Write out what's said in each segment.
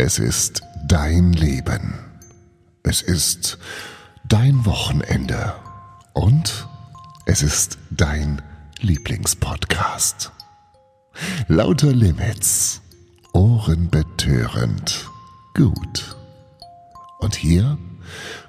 Es ist dein Leben. Es ist dein Wochenende. Und es ist dein Lieblingspodcast. Lauter Limits. Ohrenbetörend. Gut. Und hier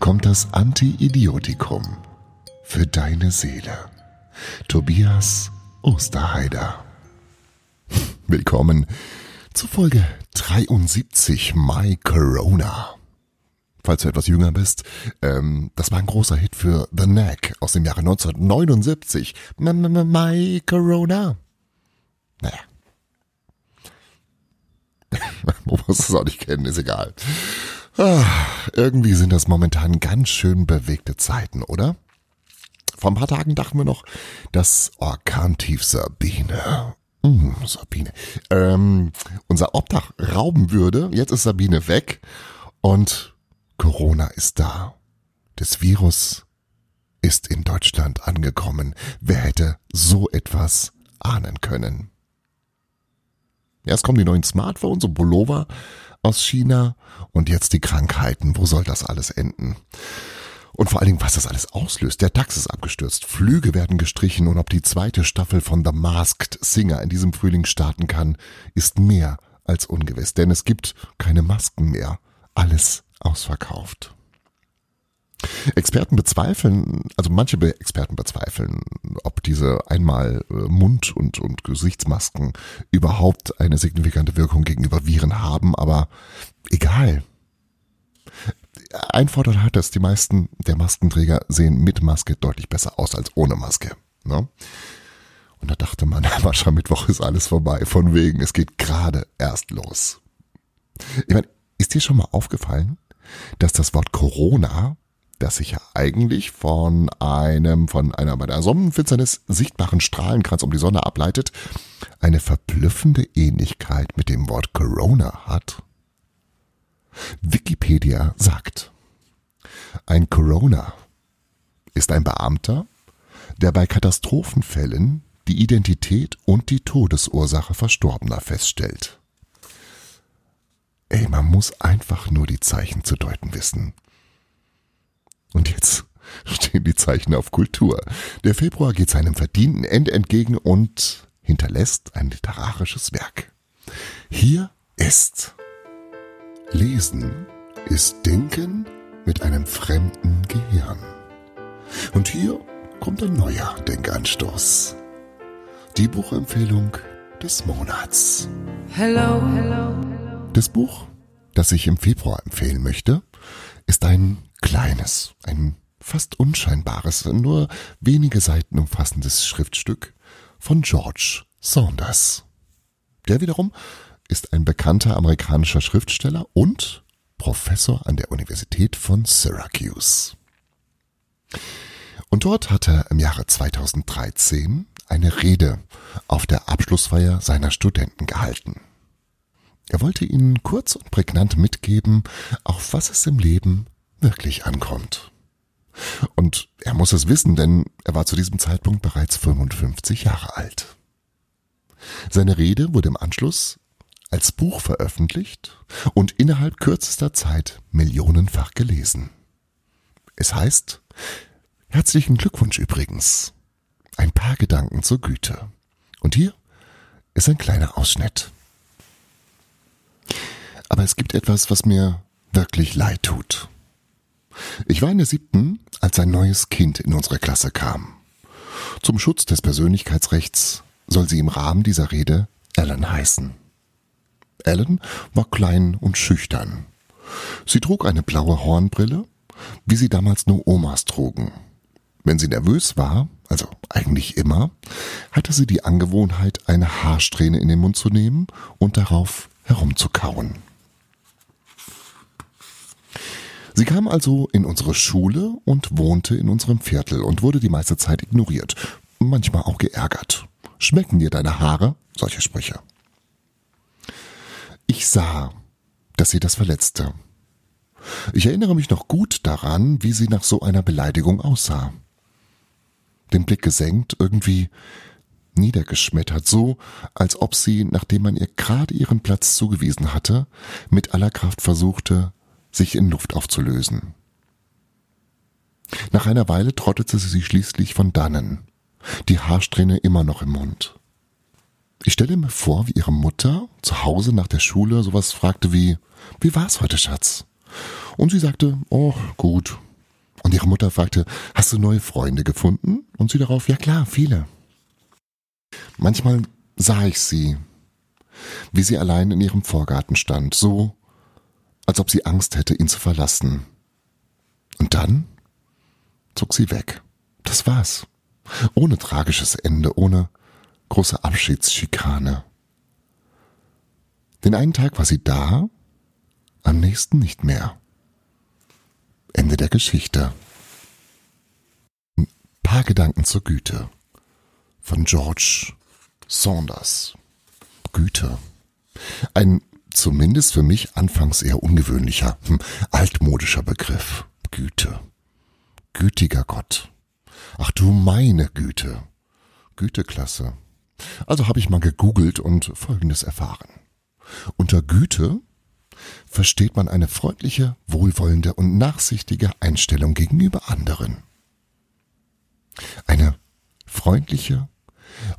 kommt das Anti-Idiotikum für deine Seele. Tobias Osterheider. Willkommen zu Folge 73 My Corona. Falls du etwas jünger bist, ähm, das war ein großer Hit für The Knack aus dem Jahre 1979. My Corona. Naja. Man muss es auch nicht kennen, ist egal. Ah, irgendwie sind das momentan ganz schön bewegte Zeiten, oder? Vor ein paar Tagen dachten wir noch, dass Orkantief Sabine hm, Sabine. Ähm, unser Obdach rauben würde. Jetzt ist Sabine weg und Corona ist da. Das Virus ist in Deutschland angekommen. Wer hätte so etwas ahnen können? Erst kommen die neuen Smartphones und Pullover aus China und jetzt die Krankheiten. Wo soll das alles enden? Und vor allen Dingen, was das alles auslöst. Der DAX ist abgestürzt, Flüge werden gestrichen und ob die zweite Staffel von The Masked Singer in diesem Frühling starten kann, ist mehr als ungewiss. Denn es gibt keine Masken mehr. Alles ausverkauft. Experten bezweifeln, also manche Experten bezweifeln, ob diese einmal äh, Mund- und, und Gesichtsmasken überhaupt eine signifikante Wirkung gegenüber Viren haben, aber egal ein Vorteil hat es, die meisten der Maskenträger sehen mit Maske deutlich besser aus als ohne Maske. Ne? Und da dachte man, Mittwoch ist alles vorbei, von wegen, es geht gerade erst los. Ich meine, ist dir schon mal aufgefallen, dass das Wort Corona, das sich ja eigentlich von einem, von einer bei der Sonnenfinsternis sichtbaren Strahlenkranz um die Sonne ableitet, eine verblüffende Ähnlichkeit mit dem Wort Corona hat? Wikipedia sagt, ein Corona ist ein Beamter, der bei Katastrophenfällen die Identität und die Todesursache Verstorbener feststellt. Ey, man muss einfach nur die Zeichen zu deuten wissen. Und jetzt stehen die Zeichen auf Kultur. Der Februar geht seinem verdienten Ende entgegen und hinterlässt ein literarisches Werk. Hier ist Lesen ist Denken mit einem fremden Gehirn. Und hier kommt ein neuer Denkanstoß. Die Buchempfehlung des Monats. Hello, hello. Das Buch, das ich im Februar empfehlen möchte, ist ein kleines, ein fast unscheinbares, nur wenige Seiten umfassendes Schriftstück von George Saunders. Der wiederum ist ein bekannter amerikanischer Schriftsteller und Professor an der Universität von Syracuse. Und dort hat er im Jahre 2013 eine Rede auf der Abschlussfeier seiner Studenten gehalten. Er wollte ihnen kurz und prägnant mitgeben, auf was es im Leben wirklich ankommt. Und er muss es wissen, denn er war zu diesem Zeitpunkt bereits 55 Jahre alt. Seine Rede wurde im Anschluss als Buch veröffentlicht und innerhalb kürzester Zeit millionenfach gelesen. Es heißt, herzlichen Glückwunsch übrigens. Ein paar Gedanken zur Güte. Und hier ist ein kleiner Ausschnitt. Aber es gibt etwas, was mir wirklich leid tut. Ich war in der siebten, als ein neues Kind in unsere Klasse kam. Zum Schutz des Persönlichkeitsrechts soll sie im Rahmen dieser Rede Ellen heißen. Ellen war klein und schüchtern. Sie trug eine blaue Hornbrille, wie sie damals nur Omas trugen. Wenn sie nervös war, also eigentlich immer, hatte sie die Angewohnheit, eine Haarsträhne in den Mund zu nehmen und darauf herumzukauen. Sie kam also in unsere Schule und wohnte in unserem Viertel und wurde die meiste Zeit ignoriert, manchmal auch geärgert. Schmecken dir deine Haare? Solche Sprüche. Ich sah, dass sie das verletzte. Ich erinnere mich noch gut daran, wie sie nach so einer Beleidigung aussah. Den Blick gesenkt, irgendwie niedergeschmettert, so als ob sie, nachdem man ihr gerade ihren Platz zugewiesen hatte, mit aller Kraft versuchte, sich in Luft aufzulösen. Nach einer Weile trottete sie schließlich von dannen, die Haarsträhne immer noch im Mund. Ich stelle mir vor, wie ihre Mutter zu Hause nach der Schule sowas fragte wie, wie war's heute, Schatz? Und sie sagte, oh, gut. Und ihre Mutter fragte, hast du neue Freunde gefunden? Und sie darauf, ja klar, viele. Manchmal sah ich sie, wie sie allein in ihrem Vorgarten stand, so, als ob sie Angst hätte, ihn zu verlassen. Und dann zog sie weg. Das war's. Ohne tragisches Ende, ohne große Abschiedsschikane. Den einen Tag war sie da, am nächsten nicht mehr. Ende der Geschichte. Ein paar Gedanken zur Güte von George Saunders. Güte. Ein zumindest für mich anfangs eher ungewöhnlicher, hm, altmodischer Begriff. Güte. Gütiger Gott. Ach du meine Güte. Güteklasse. Also habe ich mal gegoogelt und Folgendes erfahren. Unter Güte versteht man eine freundliche, wohlwollende und nachsichtige Einstellung gegenüber anderen. Eine freundliche,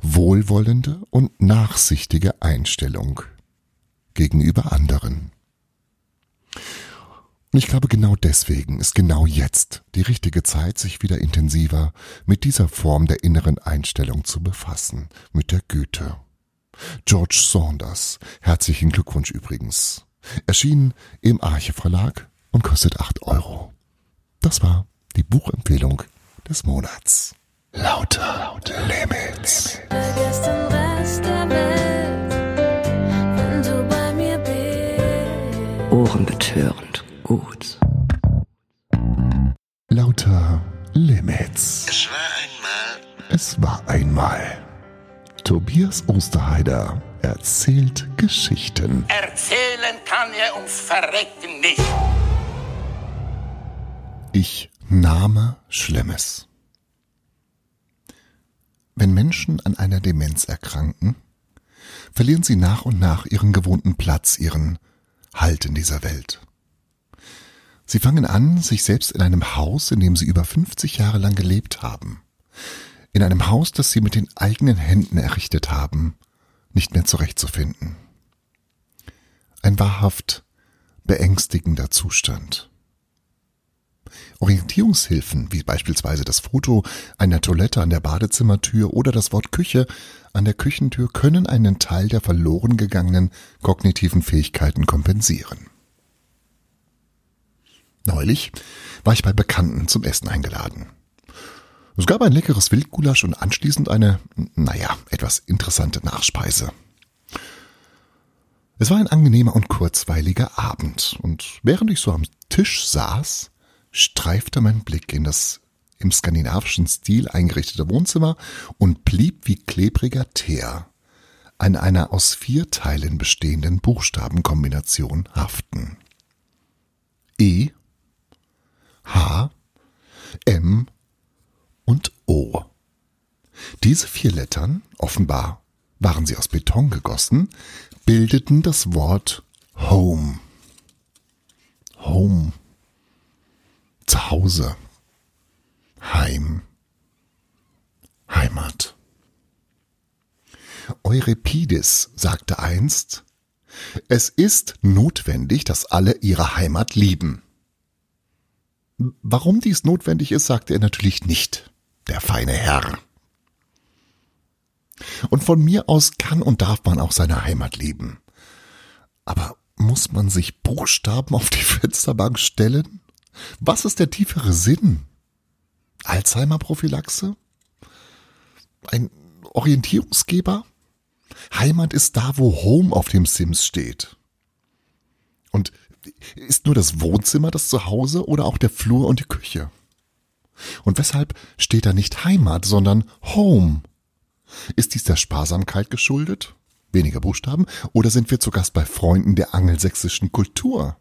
wohlwollende und nachsichtige Einstellung gegenüber anderen. Und ich glaube, genau deswegen ist genau jetzt die richtige Zeit, sich wieder intensiver mit dieser Form der inneren Einstellung zu befassen, mit der Güte. George Saunders, herzlichen Glückwunsch übrigens. Erschienen im Arche Verlag und kostet acht Euro. Das war die Buchempfehlung des Monats. Lauter, lauter Limits. Vergiss den Rest gut. Lauter Limits. Es war einmal Es war einmal. Tobias Osterheider erzählt Geschichten. Erzählen kann er ums Verrecken nicht. Ich nahme Schlimmes. Wenn Menschen an einer Demenz erkranken, verlieren sie nach und nach ihren gewohnten Platz, ihren Halt in dieser Welt. Sie fangen an, sich selbst in einem Haus, in dem sie über 50 Jahre lang gelebt haben, in einem Haus, das sie mit den eigenen Händen errichtet haben, nicht mehr zurechtzufinden. Ein wahrhaft beängstigender Zustand. Orientierungshilfen, wie beispielsweise das Foto einer Toilette an der Badezimmertür oder das Wort Küche an der Küchentür, können einen Teil der verloren gegangenen kognitiven Fähigkeiten kompensieren. Neulich war ich bei Bekannten zum Essen eingeladen. Es gab ein leckeres Wildgulasch und anschließend eine, naja, etwas interessante Nachspeise. Es war ein angenehmer und kurzweiliger Abend, und während ich so am Tisch saß, streifte mein Blick in das im skandinavischen Stil eingerichtete Wohnzimmer und blieb wie klebriger Teer an einer aus vier Teilen bestehenden Buchstabenkombination haften. E, H, M und O. Diese vier Lettern, offenbar waren sie aus Beton gegossen, bildeten das Wort Home. Home. Zuhause. Heim. Heimat. Euripides sagte einst, es ist notwendig, dass alle ihre Heimat lieben. Warum dies notwendig ist, sagte er natürlich nicht, der feine Herr. Und von mir aus kann und darf man auch seine Heimat lieben. Aber muss man sich Buchstaben auf die Fensterbank stellen? Was ist der tiefere Sinn? Alzheimer-Prophylaxe? Ein Orientierungsgeber? Heimat ist da, wo Home auf dem Sims steht. Und ist nur das Wohnzimmer das Zuhause oder auch der Flur und die Küche? Und weshalb steht da nicht Heimat, sondern Home? Ist dies der Sparsamkeit geschuldet? Weniger Buchstaben? Oder sind wir zu Gast bei Freunden der angelsächsischen Kultur?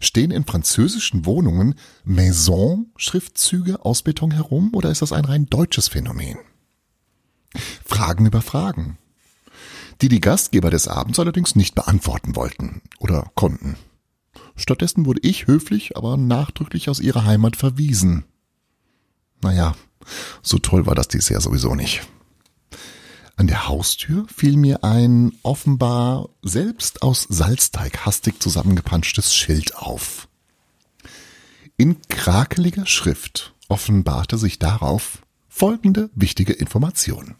Stehen in französischen Wohnungen Maison-Schriftzüge aus Beton herum oder ist das ein rein deutsches Phänomen? Fragen über Fragen, die die Gastgeber des Abends allerdings nicht beantworten wollten oder konnten. Stattdessen wurde ich höflich, aber nachdrücklich aus ihrer Heimat verwiesen. Naja, so toll war das dies Jahr sowieso nicht. An der Haustür fiel mir ein offenbar selbst aus Salzteig hastig zusammengepanschtes Schild auf. In krakeliger Schrift offenbarte sich darauf folgende wichtige Information.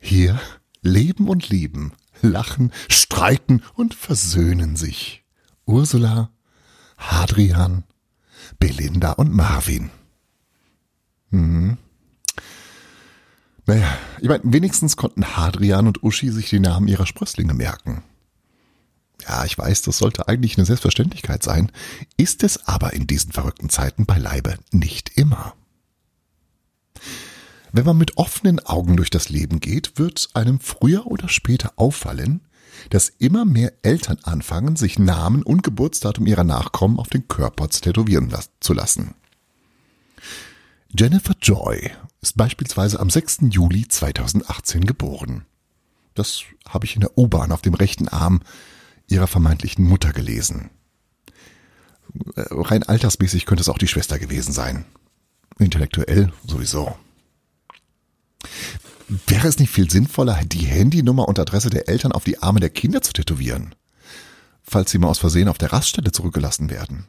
Hier leben und lieben, lachen, streiten und versöhnen sich Ursula, Hadrian, Belinda und Marvin. Mhm. Naja, ich meine, wenigstens konnten Hadrian und Uschi sich die Namen ihrer Sprösslinge merken. Ja, ich weiß, das sollte eigentlich eine Selbstverständlichkeit sein, ist es aber in diesen verrückten Zeiten beileibe nicht immer. Wenn man mit offenen Augen durch das Leben geht, wird einem früher oder später auffallen, dass immer mehr Eltern anfangen, sich Namen und Geburtsdatum ihrer Nachkommen auf den Körper tätowieren zu lassen. Jennifer Joy ist beispielsweise am 6. Juli 2018 geboren. Das habe ich in der U-Bahn auf dem rechten Arm ihrer vermeintlichen Mutter gelesen. Äh, rein altersmäßig könnte es auch die Schwester gewesen sein. Intellektuell sowieso. Wäre es nicht viel sinnvoller, die Handynummer und Adresse der Eltern auf die Arme der Kinder zu tätowieren? Falls sie mal aus Versehen auf der Raststätte zurückgelassen werden.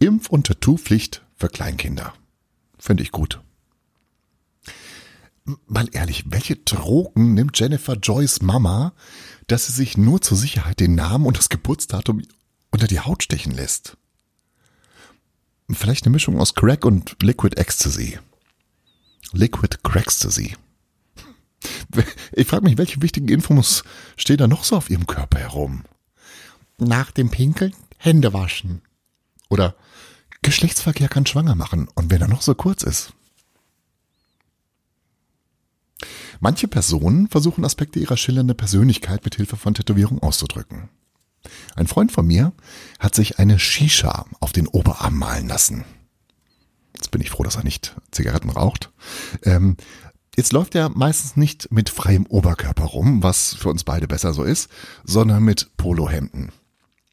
Impf- und Tattoo-Pflicht für Kleinkinder. Finde ich gut. Mal ehrlich, welche Drogen nimmt Jennifer Joyce Mama, dass sie sich nur zur Sicherheit den Namen und das Geburtsdatum unter die Haut stechen lässt? Vielleicht eine Mischung aus Crack und Liquid Ecstasy. Liquid Crackstasy. Ich frage mich, welche wichtigen Infos stehen da noch so auf ihrem Körper herum? Nach dem Pinkeln Hände waschen. Oder Geschlechtsverkehr kann schwanger machen und wenn er noch so kurz ist. Manche Personen versuchen Aspekte ihrer schillernden Persönlichkeit mit Hilfe von Tätowierung auszudrücken. Ein Freund von mir hat sich eine Shisha auf den Oberarm malen lassen. Jetzt bin ich froh, dass er nicht Zigaretten raucht. Ähm, jetzt läuft er meistens nicht mit freiem Oberkörper rum, was für uns beide besser so ist, sondern mit Polohemden.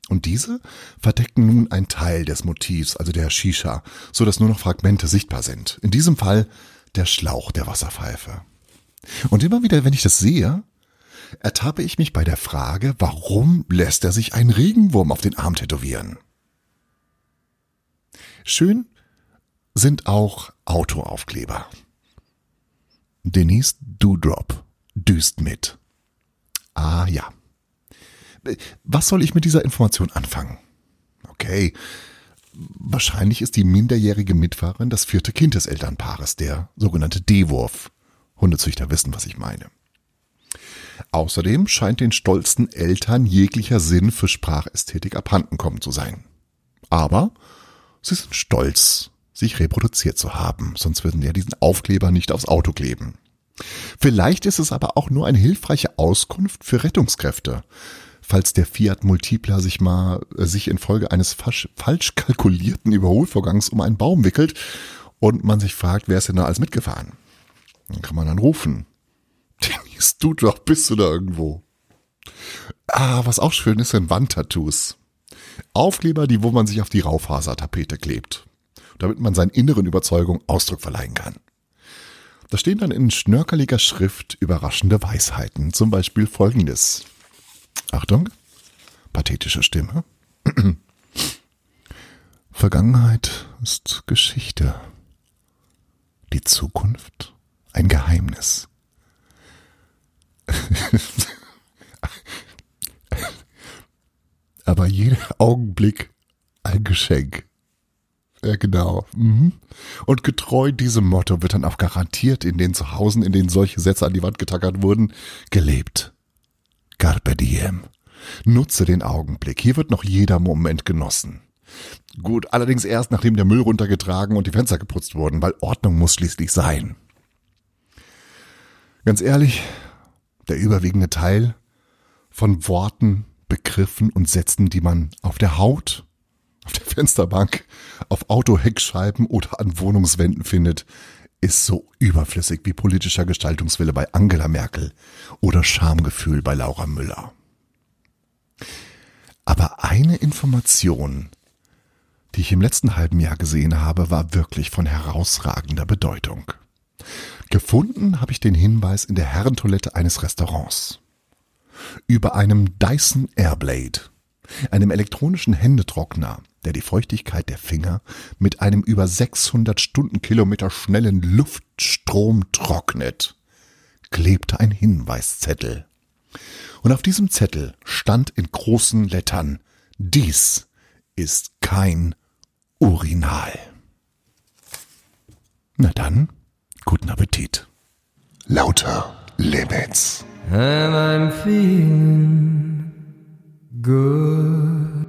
Und diese verdecken nun einen Teil des Motivs, also der Shisha, so dass nur noch Fragmente sichtbar sind. In diesem Fall der Schlauch der Wasserpfeife. Und immer wieder, wenn ich das sehe, ertappe ich mich bei der Frage, warum lässt er sich einen Regenwurm auf den Arm tätowieren? Schön sind auch Autoaufkleber. Denise Doudrop düst mit. Ah ja. Was soll ich mit dieser Information anfangen? Okay, wahrscheinlich ist die minderjährige Mitfahrerin das vierte Kind des Elternpaares, der sogenannte D-Wurf. Hundezüchter wissen, was ich meine. Außerdem scheint den stolzen Eltern jeglicher Sinn für Sprachästhetik abhanden kommen zu sein. Aber sie sind stolz, sich reproduziert zu haben, sonst würden ja diesen Aufkleber nicht aufs Auto kleben. Vielleicht ist es aber auch nur eine hilfreiche Auskunft für Rettungskräfte, falls der Fiat Multipla sich mal äh, sich infolge eines falsch, falsch kalkulierten Überholvorgangs um einen Baum wickelt und man sich fragt, wer ist denn da alles mitgefahren? Dann kann man dann rufen. Dennis, du doch, bist du da irgendwo? Ah, was auch schön ist, sind Wandtattoos. Aufkleber, die, wo man sich auf die Raufasertapete klebt damit man seinen inneren Überzeugungen Ausdruck verleihen kann. Da stehen dann in schnörkeliger Schrift überraschende Weisheiten, zum Beispiel folgendes. Achtung, pathetische Stimme. Vergangenheit ist Geschichte. Die Zukunft ein Geheimnis. Aber jeder Augenblick ein Geschenk. Ja, genau. Mhm. Und getreu diesem Motto wird dann auch garantiert in den Zuhausen, in denen solche Sätze an die Wand getackert wurden, gelebt. Carpe diem. Nutze den Augenblick. Hier wird noch jeder Moment genossen. Gut, allerdings erst nachdem der Müll runtergetragen und die Fenster geputzt wurden, weil Ordnung muss schließlich sein. Ganz ehrlich, der überwiegende Teil von Worten, Begriffen und Sätzen, die man auf der Haut auf der Fensterbank, auf Autoheckscheiben oder an Wohnungswänden findet, ist so überflüssig wie politischer Gestaltungswille bei Angela Merkel oder Schamgefühl bei Laura Müller. Aber eine Information, die ich im letzten halben Jahr gesehen habe, war wirklich von herausragender Bedeutung. Gefunden habe ich den Hinweis in der Herrentoilette eines Restaurants. Über einem Dyson Airblade, einem elektronischen Händetrockner, der die Feuchtigkeit der Finger mit einem über 600 Stundenkilometer schnellen Luftstrom trocknet, klebte ein Hinweiszettel. Und auf diesem Zettel stand in großen Lettern, dies ist kein Urinal. Na dann, guten Appetit. Lauter Limits. And I'm feeling good.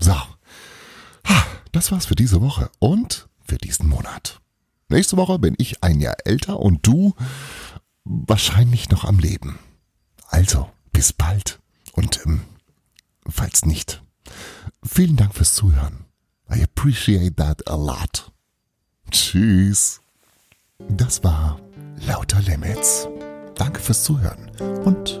So. Das war's für diese Woche und für diesen Monat. Nächste Woche bin ich ein Jahr älter und du wahrscheinlich noch am Leben. Also, bis bald. Und ähm, falls nicht, vielen Dank fürs Zuhören. I appreciate that a lot. Tschüss. Das war Lauter Limits. Danke fürs Zuhören und